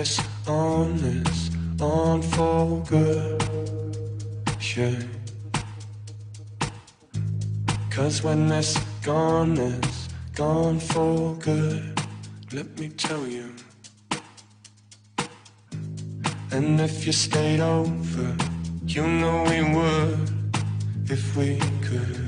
It's on, this on for good. Yeah. Cause when it's gone, it's gone for good. Let me tell you. And if you stayed over, you know we would if we could.